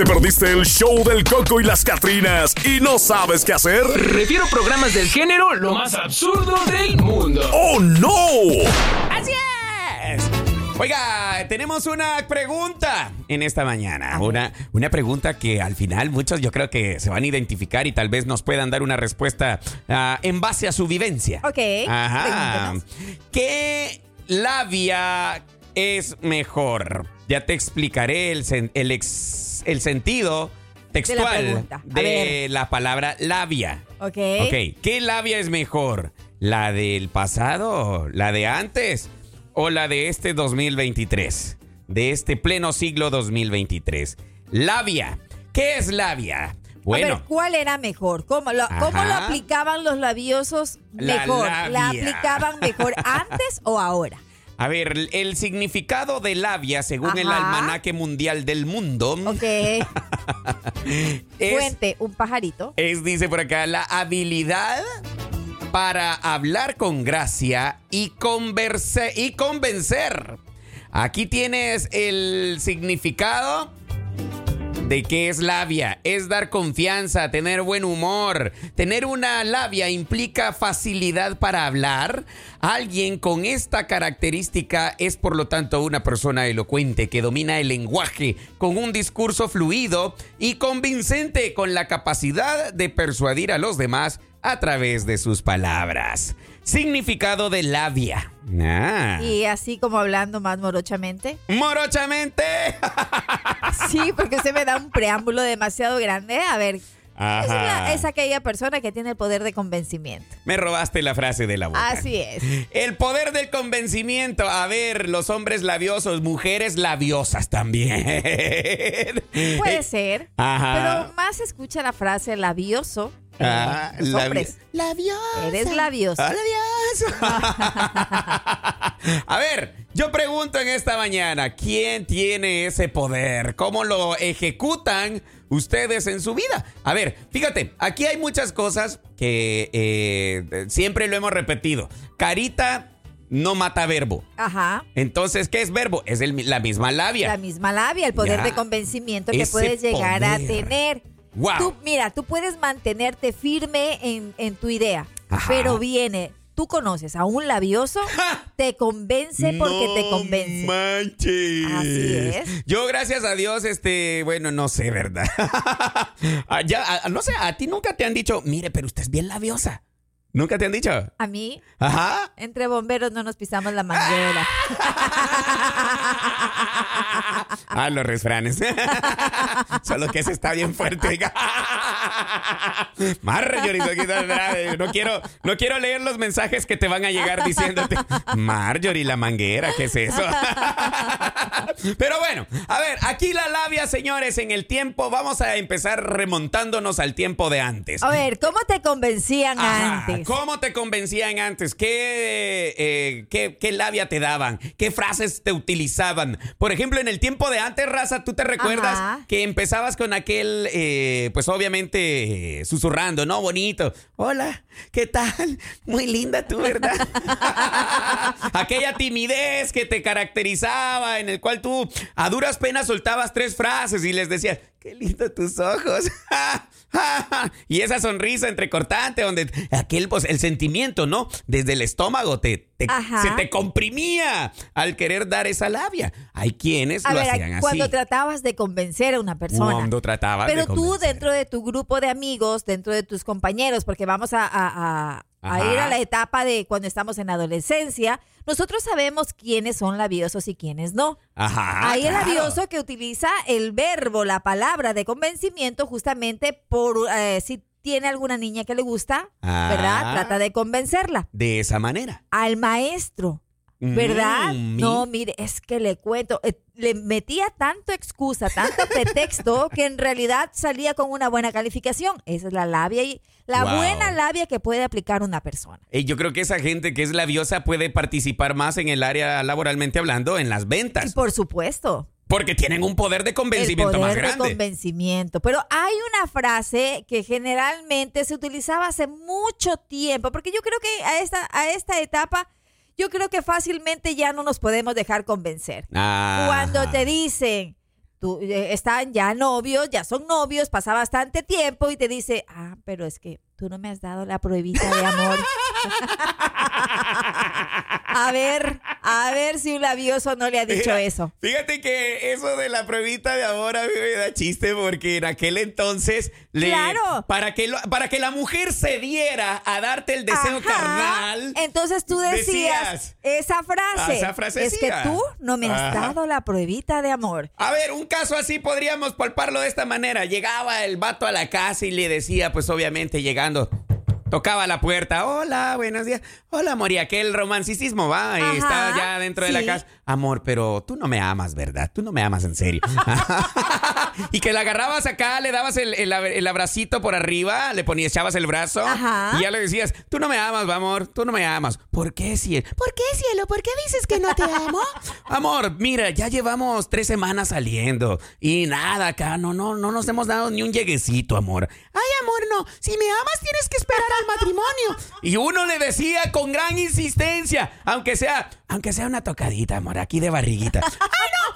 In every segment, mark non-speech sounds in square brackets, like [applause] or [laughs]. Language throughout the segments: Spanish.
¿Te perdiste el show del Coco y las Catrinas y no sabes qué hacer? Refiero programas del género lo más absurdo del mundo. ¡Oh, no! ¡Así es! Oiga, tenemos una pregunta en esta mañana. Una, una pregunta que al final muchos yo creo que se van a identificar y tal vez nos puedan dar una respuesta ah, en base a su vivencia. Ok. Ajá. pregúntanos. ¿Qué labia es mejor? Ya te explicaré el, sen- el, ex- el sentido textual. A de la palabra labia. Ok. Ok, ¿qué labia es mejor? ¿La del pasado? ¿La de antes? ¿O la de este 2023? De este pleno siglo 2023. Labia. ¿Qué es labia? A Bueno, ver, ¿cuál era mejor? ¿Cómo lo, cómo lo aplicaban los labiosos La mejor? ¿La aplicaban mejor antes o ahora? A ver, el- significado de labia, según el. Almanaque Mundial del Mundo, Ok. [laughs] es, Fuente, un pajarito. es, dice por acá, la habilidad para hablar con gracia y, converse- y convencer. Aquí tienes el significado de qué es labia. Es dar confianza, tener buen humor. Tener una labia implica facilidad para hablar. Alguien con esta característica es por lo tanto una persona elocuente que domina el lenguaje con un discurso fluido y convincente con la capacidad de persuadir a los demás a través de sus palabras. Significado de labia. Ah. Y así como hablando más morochamente. Morochamente. [laughs] [laughs] Sí, porque usted me da un preámbulo demasiado grande. A ver, es, Ajá. una- es aquella persona que tiene el poder de convencimiento. Me robaste la frase de la boca. Así es. El poder del convencimiento. A ver, los hombres labiosos, mujeres labiosas también. Puede ser. Ajá. Pero más se escucha la frase labioso. Ah, los labi- hombres. labiosa. Eres labioso. Ah, labioso. [laughs] A ver, yo pregunto en esta mañana, ¿quién tiene ese poder? ¿Cómo lo ejecutan ustedes en su vida? A ver, fíjate, aquí hay muchas cosas que eh, siempre lo hemos repetido. Carita no mata verbo. Ajá. Entonces, ¿qué es verbo? Es el- la misma labia. La misma labia, el poder Ya. de convencimiento que Ese puedes llegar a tener. Tú, mira, tú puedes mantenerte firme en, en tu idea, Ajá. pero viene, tú conoces a un labioso, te convence porque te convence. manches. Así es. Yo, gracias a Dios, este, bueno, no sé, ¿verdad? [laughs] Ah, ya, ah, no sé, a ti nunca te han dicho, mire, pero usted es bien labiosa. ¿Nunca te han dicho? A mí, Ajá. entre bomberos no nos pisamos la manguera. [laughs] Ah, los refranes. [laughs] Solo que ese está bien fuerte. Marjorie, Soquita, no quiero, no quiero leer los mensajes que te van a llegar diciéndote, [laughs] Marjorie, la manguera, ¿qué es eso? Pero bueno, a ver, aquí la labia, señores, en el tiempo, vamos a empezar remontándonos al tiempo de antes. A ver, ¿cómo te convencían Ajá, antes? ¿Cómo te convencían antes? ¿Qué, eh, qué, qué labia te daban? ¿Qué frases te utilizaban? Por ejemplo, en el tiempo de antes, Raza, ¿tú te recuerdas Ajá. que empezabas con aquel, eh, pues obviamente, eh, susurrando, ¿no? Bonito. Hola, ¿qué tal? Muy linda tú, ¿verdad? [laughs] Aquella timidez que te caracterizaba, en el cual tú a duras penas soltabas tres frases y les decías, qué lindo tus ojos. [laughs] y esa sonrisa entrecortante, donde aquel, pues, el sentimiento, ¿no? Desde el estómago te, se te comprimía al querer dar esa labia. Hay quienes A lo ver, hacían así. cuando tratabas de convencer a una persona. Cuando tratabas Pero de tú convencer. dentro de tu grupo de amigos, dentro de tus compañeros, porque vamos a, a- a- a Ajá. ir a la etapa de cuando estamos en adolescencia, nosotros sabemos quiénes son labiosos y quiénes no. Ajá. Hay el labioso que utiliza el verbo, la palabra de convencimiento justamente por eh, si tiene alguna niña que le gusta, Ah. ¿verdad? Trata de convencerla. De esa manera. Al maestro, ¿verdad? Mm, No, mire, es que le cuento, eh, le metía tanto excusa, tanto pretexto, [laughs] que en realidad salía con una buena calificación. Esa es la labia y la Wow. buena labia que puede aplicar una persona. Eh, yo creo que esa gente que es labiosa puede participar más en el área laboralmente hablando, en las Y ventas. por supuesto, Porque tienen un poder de el convencimiento poder más de grande. convencimiento. Pero hay una frase que generalmente se utilizaba hace mucho tiempo, porque yo creo que a esta, a esta etapa, yo creo que fácilmente ya no nos podemos dejar convencer. Ah. Cuando te dicen, tú eh, están ya novios, ya son novios, pasa bastante tiempo y te dice, ah, pero es que tú no me has dado la pruebita de amor. [laughs] a ver, a ver si un labioso no le ha dicho Mira, eso. Fíjate que eso de la pruebita de amor a mí me da chiste porque en aquel entonces le- Claro. para que lo- para que la mujer se diera a darte el deseo Ajá. carnal. Entonces tú decías, decías, esa frase. esa es que frasecilla. tú no me has Ajá. dado la pruebita de amor. A ver, un caso así podríamos palparlo de esta manera. Llegaba el vato a la casa y le decía, pues obviamente llegando, tocaba la puerta. Hola, buenos días. Hola, amor. Y aquel romanticismo va y estaba ya dentro de la casa. Amor, pero tú no me amas, ¿verdad? Tú no me amas en serio. [laughs] y que la agarrabas acá, le dabas el, el, ab- el abracito por arriba, le ponías, echabas el brazo Ajá. y ya le decías, tú no me amas, amor, tú no me amas. ¿Por qué, cielo? ¿Por qué, cielo? ¿Por qué dices que no te amo? [laughs] amor, mira, ya llevamos tres semanas saliendo y nada acá, no, no, no nos hemos dado ni un lleguecito, amor. Ay, amor, no, si me amas tienes que esperar al matrimonio. Y uno le decía con gran insistencia, aunque sea, aunque sea una tocadita, amor, aquí de barriguita. [laughs]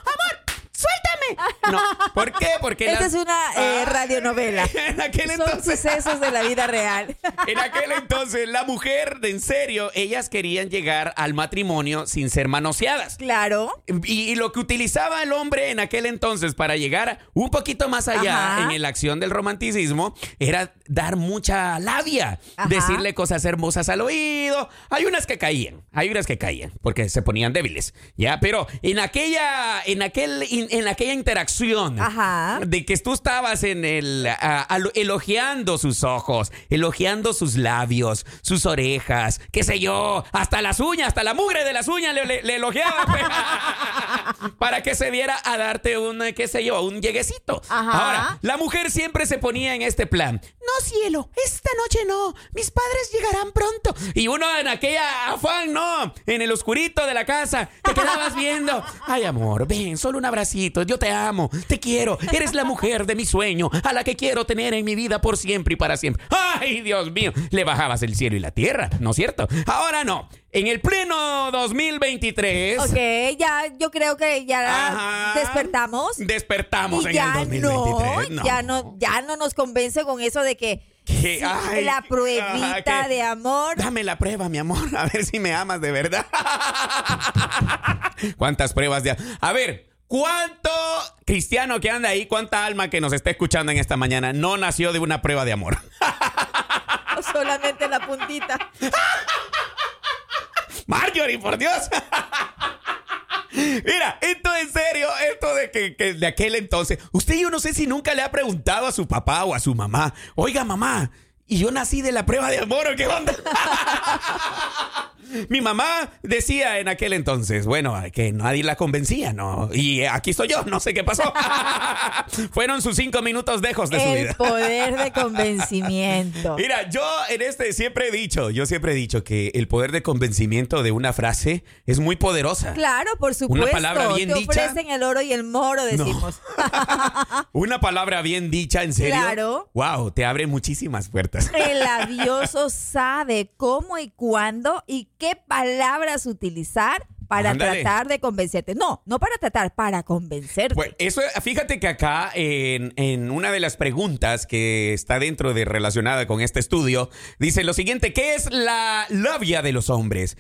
¡Ay, no, ¿por qué? Porque Esta es una eh, Ah. radionovela. [laughs] En aquel Son entonces. sucesos de la vida real. [laughs] En aquel entonces, la mujer, en serio, ellas querían llegar al matrimonio sin ser manoseadas. claro. Y, y lo que utilizaba el hombre en aquel entonces para llegar un poquito más allá Ajá. en la acción del romanticismo era dar mucha labia, Ajá. decirle cosas hermosas al oído. Hay unas que caían, hay unas que caían porque se ponían débiles, ya. Pero en aquella, en aquel, en aquella interacción Ajá. de que tú estabas en el a- al- elogiando sus ojos, elogiando sus labios, sus orejas, qué sé yo, hasta las uñas, hasta la mugre de las uñas le, le- le elogiaba [laughs] pues, para que se diera a darte un, eh, qué sé yo, un lleguecito. Ajá. Ahora, la mujer siempre se ponía en este plan. No, cielo, esta noche no. Mis padres llegarán pronto. Y uno en aquella afán, no, en el oscurito de la casa, te quedabas viendo. Ay, amor, ven, solo un abracito. Yo te amo, te quiero. Eres la mujer de mi sueño, a la que quiero tener en mi vida por siempre y para siempre. Ay, Dios mío, le bajabas el cielo y la tierra, ¿no es cierto? Ahora no. En el pleno 2023. Ok, ya yo creo que ya Ajá. despertamos. Despertamos y en ya el no, 2023. ya no, ya no nos convence con eso de que sí, ay, la pruebita de amor. Dame la prueba, mi amor, [laughs] a ver si me amas de verdad. [laughs] ¿Cuántas pruebas de A ver, ¿cuánto cristiano que anda ahí, cuánta alma que nos está escuchando en esta mañana no nació de una prueba de amor? [laughs] o solamente la puntita. [laughs] Marjorie, por Dios. [laughs] Mira, esto en serio, esto de que, que de aquel entonces, usted yo no sé si nunca le ha preguntado a su papá o a su mamá, oiga mamá, ¿y yo nací de la prueba de amor o qué onda? Mi mamá decía en aquel entonces, bueno, que nadie la convencía, ¿no? Y aquí estoy yo, no sé qué pasó. [laughs] Fueron sus cinco minutos dejos de su El vida. poder de [laughs] convencimiento. Mira, yo en este siempre he dicho, yo siempre he dicho que el poder de convencimiento de una frase es muy poderosa. Claro, por supuesto. palabra bien Te dicha. ofrecen el oro y el moro, decimos. [laughs] Una palabra bien dicha, en serio. Claro. Wow, te abre muchísimas puertas. El labioso sabe cómo y cuándo y qué palabras utilizar para Ándale. tratar de convencerte. No, no para tratar, para convencerte. Pues eso, fíjate que acá en, en una de las preguntas que está dentro de relacionada con este estudio, dice lo siguiente, ¿qué es la labia de los hombres?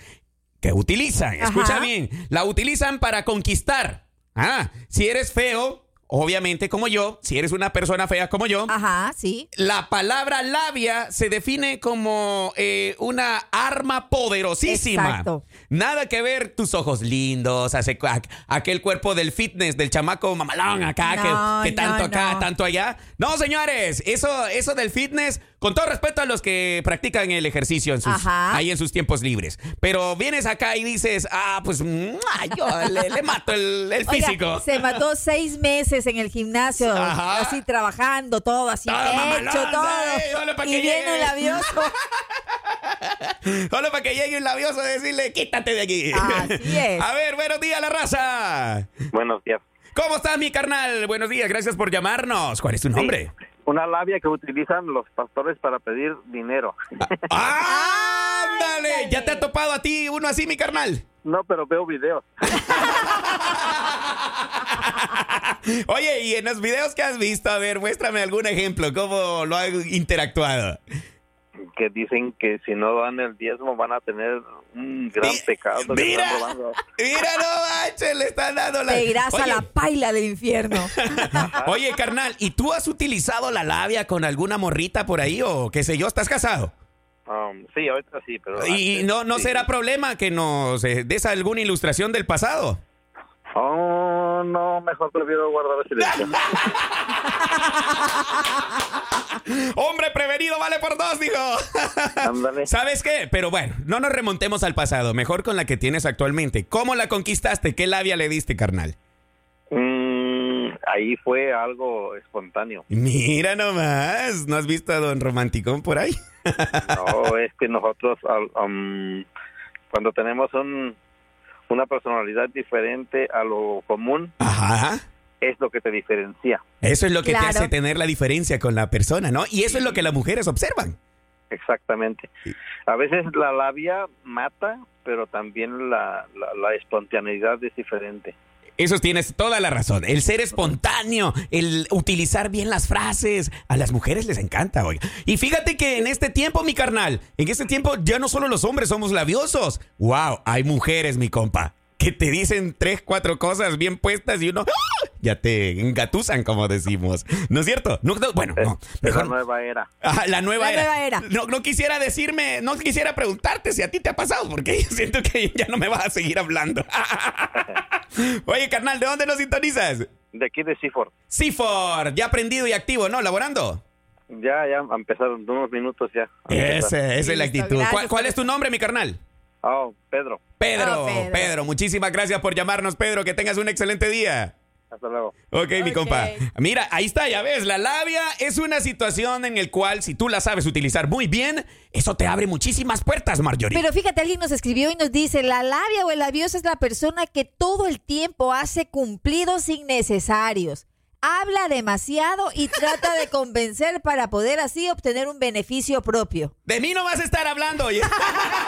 Que utilizan, escucha bien, la utilizan para conquistar. Ah, si eres feo, obviamente como yo, si eres una persona fea como yo, Ajá, sí. La palabra labia se define como eh, una arma poderosísima. Exacto. Nada que ver tus ojos lindos, hace- aquel cuerpo del fitness, del chamaco mamalón acá, No, que, que tanto no, acá, no. tanto allá. No, señores, eso, eso del fitness, con todo respeto a los que practican el ejercicio en sus, Ajá. ahí en sus tiempos libres. Pero vienes acá y dices, ah, pues ¡mua! yo le, le mato el, el Oiga, físico. se mató seis meses en el gimnasio, Ajá. así trabajando, todo así Todo hecho, todo. sí, y que viene llegue. un labioso. [laughs] Solo para que llegue un labioso a decirle, quítate de aquí. Así es. A ver, buenos días, la raza. Buenos días. ¿Cómo estás, mi carnal? Buenos días, gracias por llamarnos. ¿Cuál es tu nombre? Una labia que utilizan los pastores para pedir dinero. ¡Ah! [laughs] ¡Ándale! ¿Ya te ha topado a ti uno así, mi carnal? No, pero veo videos. [laughs] Oye, y en los videos que has visto, a ver, muéstrame algún ejemplo, cómo lo han interactuado. Que dicen que si no dan el diezmo van a tener un gran Mi- pecado. Mira, mira, no manches, le están dando la... Te irás a Oye, la paila del infierno. [laughs] Oye, carnal, ¿y tú has utilizado la labia con alguna morrita por ahí o qué sé yo? ¿Estás casado? Um, sí, ahorita sí, pero... Y antes no, no sí. será problema que nos eh, des alguna ilustración del pasado. Oh, no, mejor prefiero guardar silencio. [laughs] Hombre prevenido vale por dos, digo. Ándale. [laughs] ¿Sabes qué? Pero bueno, no nos remontemos al pasado, mejor con la que tienes actualmente. ¿Cómo la conquistaste? ¿Qué labia le diste, carnal? Mm, ahí fue algo espontáneo. Mira nomás, ¿no has visto a Don Romanticón por ahí? No, es que nosotros um, cuando tenemos un, una personalidad diferente a lo común, Ajá. Es lo que te diferencia. Eso es lo que Claro. te hace tener la diferencia con la persona, ¿no? Y eso es lo que las mujeres observan. Exactamente. A veces la labia mata, pero también la, la, la espontaneidad es diferente. Eso tienes toda la razón. El ser espontáneo, el utilizar bien las frases, a las mujeres les encanta, oiga. Y fíjate que en este tiempo, mi carnal, en este tiempo ya no solo los hombres somos labiosos. Wow, hay mujeres, mi compa, que te dicen tres, cuatro cosas bien puestas y uno ¡ah! Ya te engatusan, como decimos. ¿No es cierto? No, no, bueno, no. Es la nueva era. Ah, la nueva La era. nueva era. No, no quisiera decirme, no quisiera preguntarte si a ti te ha pasado, porque yo siento que ya no me vas a seguir hablando. [laughs] Oye, carnal, ¿de dónde nos sintonizas? De aquí de Seaford. Sifor, ya aprendido y activo, ¿no? Laborando. Ya, ya empezaron unos minutos ya. Empezar. Esa, es la actitud. ¿Cuál, es tu nombre, mi carnal? Oh, Pedro, Pedro, Oh, Pedro. Pedro, muchísimas gracias por llamarnos, Pedro. Que tengas un excelente día. Hasta luego. Ok, mi compa. Mira, ahí está, ya ves, la labia es una situación en el cual si tú la sabes utilizar muy bien, eso te abre muchísimas puertas, Marjorie. Pero fíjate, alguien nos escribió y nos dice, la labia o el labioso es la persona que todo el tiempo hace cumplidos innecesarios. Habla demasiado y trata de convencer para poder así obtener un beneficio propio. De mí no vas a estar hablando, oye. [laughs]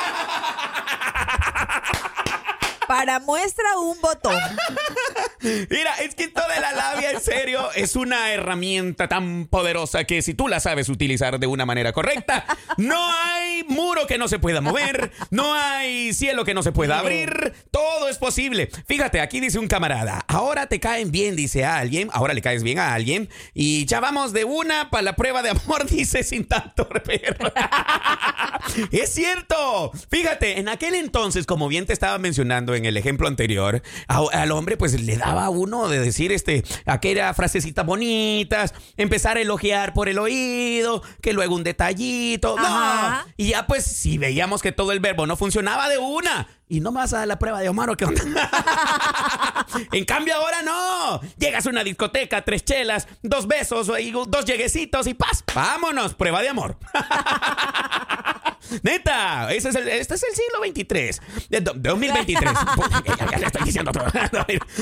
Para muestra un botón. Mira, es que toda la labia, en serio, es una herramienta tan poderosa que si tú la sabes utilizar de una manera correcta, no hay muro que no se pueda mover, no hay cielo que no se pueda abrir, todo es posible. Fíjate, aquí dice un camarada, ahora te caen bien, dice a alguien, ahora le caes bien a alguien, y ya vamos de una para la prueba de amor, [laughs] dice sin tanto perro. [laughs] Es cierto. Fíjate, en aquel entonces, como bien te estaba mencionando en el ejemplo anterior, a- al hombre pues le daba a uno de decir este aquella frasecitas bonitas, empezar a elogiar por el oído, que luego un detallito. Ajá. No. Y ya pues si veíamos que todo el verbo no funcionaba de una. Y no me vas a dar la prueba de Omar o qué onda. [laughs] en cambio ahora no. Llegas a una discoteca, tres chelas, dos besos, dos lleguecitos y paz. Vámonos, prueba de amor. [laughs] Neta, ese es el, este es el siglo 23. de do- 2023. [laughs] ya, ya le estoy diciendo todo.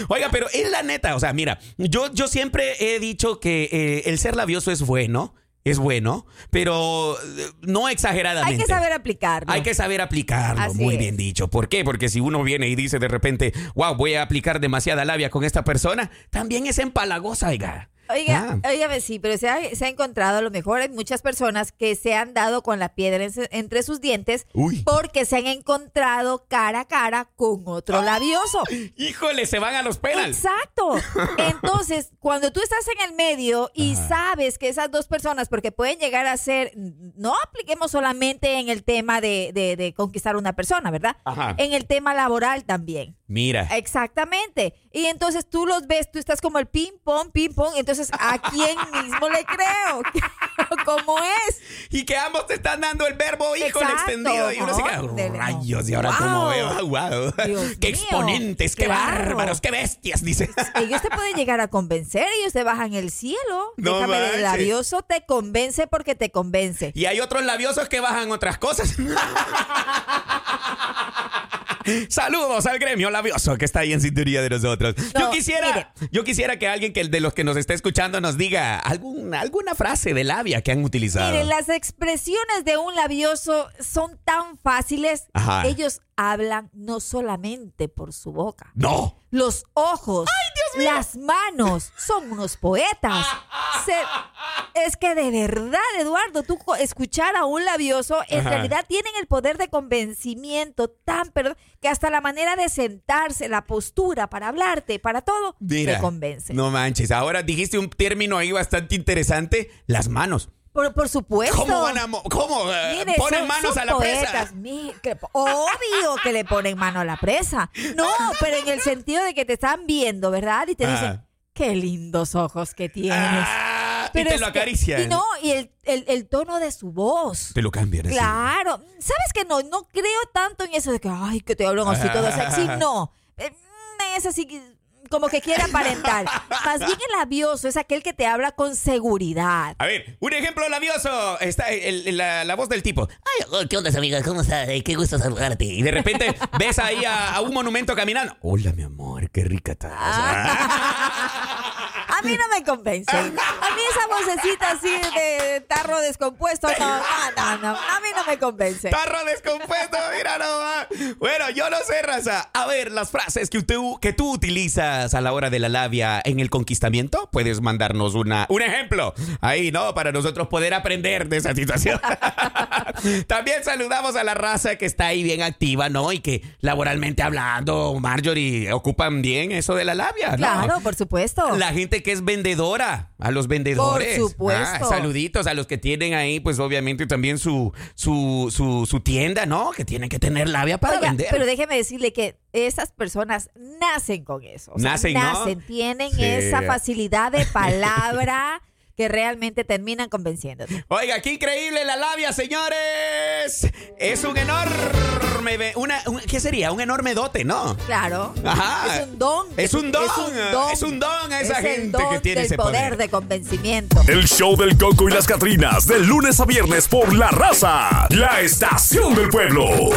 Oiga, pero es la neta. O sea, mira, yo, yo siempre he dicho que eh, el ser labioso es bueno. Es bueno, pero eh, no exageradamente. Hay que saber aplicarlo. Hay que saber aplicarlo, Así muy es. bien dicho. ¿Por qué? Porque si uno viene y dice de repente, wow, voy a aplicar demasiada labia con esta persona, también es empalagosa, oiga. Oiga, Ah. sí, pero se ha, se ha encontrado, a lo mejor hay muchas personas que se han dado con la piedra en- entre sus dientes Uy. porque se han encontrado cara a cara con otro labioso. Híjole, se van a los penales. Exacto. [laughs] Entonces, cuando tú estás en el medio y sabes que esas dos personas, porque pueden llegar a ser, no apliquemos solamente en el tema de, de- de conquistar una persona, ¿verdad? Ajá. En el tema laboral también. Mira. Exactamente. Y entonces tú los ves, tú estás como el ping pong, ping pong. Entonces, ¿a quién mismo le creo? [laughs] ¿Cómo es? Y que ambos te están dando el verbo hijo Exacto, extendido. Y uno se queda, ¿no? Dele, rayos, no. y ahora Wow. cómo veo. Wow. Dios [laughs] Qué mío, exponentes, qué claro. bárbaros, qué bestias, dice. Ellos te pueden llegar a convencer, ellos te bajan el cielo. No Déjame, manches. el labioso te convence porque te convence. Y hay otros labiosos que bajan otras cosas. [laughs] Saludos al gremio labioso que está ahí en sintonía de nosotros. yo quisiera, mire. yo quisiera que alguien que de los que nos está escuchando nos diga algún, alguna frase de labia que han utilizado. Miren, las expresiones de un labioso son tan fáciles. Ajá. Ellos hablan no solamente por su boca. No. Los ojos. Dios Las manos son unos poetas. [laughs] Se- es que de verdad, Eduardo, tú escuchar a un labioso, en Ajá. realidad tienen el poder de convencimiento tan perdón, que hasta la manera de sentarse, la postura para hablarte, para todo, Mira, te convence. No manches, ahora dijiste un término ahí bastante interesante, las manos. Por, por supuesto. ¿Cómo van a mo- cómo eh, Mire, ponen son- manos son a la poetas, presa? mi- que- obvio que le ponen mano a la presa. No, [laughs] pero en el sentido de que te están viendo, ¿verdad? Y te dicen, qué lindos ojos que tienes. Ah, y te lo que- acarician. y no, y el, el- el tono de su voz. Te lo cambian así. Claro. ¿Sabes que no? No creo tanto en eso de que, ay, que te hablan así todo sexy. [laughs] No. Eh, mm, Es así que- como que quiere aparentar. Más bien el labioso es aquel que te habla con seguridad. A ver, un ejemplo labioso. Está el- el- la, la voz del tipo. Ay, oh, ¿qué onda, amiga? ¿Cómo estás? Eh, Qué gusto saludarte. Y de repente [laughs] ves ahí a, a un monumento caminando. Hola, mi amor, qué rica estás. [laughs] A mí no me convence. A mí esa vocecita así de tarro descompuesto, no, no, no, no. A mí no me convence. Tarro descompuesto, mira nomás. Bueno, yo no sé, raza. A ver, las frases que tú, que tú utilizas a la hora de la labia en el conquistamiento, puedes mandarnos una, un ejemplo. Ahí, ¿no? Para nosotros poder aprender de esa situación. [laughs] [laughs] También saludamos a la raza que está ahí bien activa, ¿no? Y que laboralmente hablando, Marjorie, ocupan bien eso de la labia, ¿no? Claro, por supuesto. La gente que es vendedora, a los vendedores. Por supuesto. Ah, saluditos a los que tienen ahí, pues obviamente también su, su, su, su tienda, ¿no? Que tienen que tener labia para Oiga, vender. pero déjeme decirle que esas personas nacen con eso. O sea, Nacen, ¿no? nacen, tienen Sí. esa facilidad de palabra [laughs] que realmente terminan convenciéndote. Oiga, qué increíble la labia, señores. Es un enorme, una, un- ¿qué sería? Un enorme dote, ¿no? Claro. Ajá. Es un don. Es un don. Es un don. Es un don a esa Es el gente don que tiene del ese poder, poder. de convencimiento. El show del Coco y las Catrinas, de lunes a viernes por La Raza, la estación del pueblo.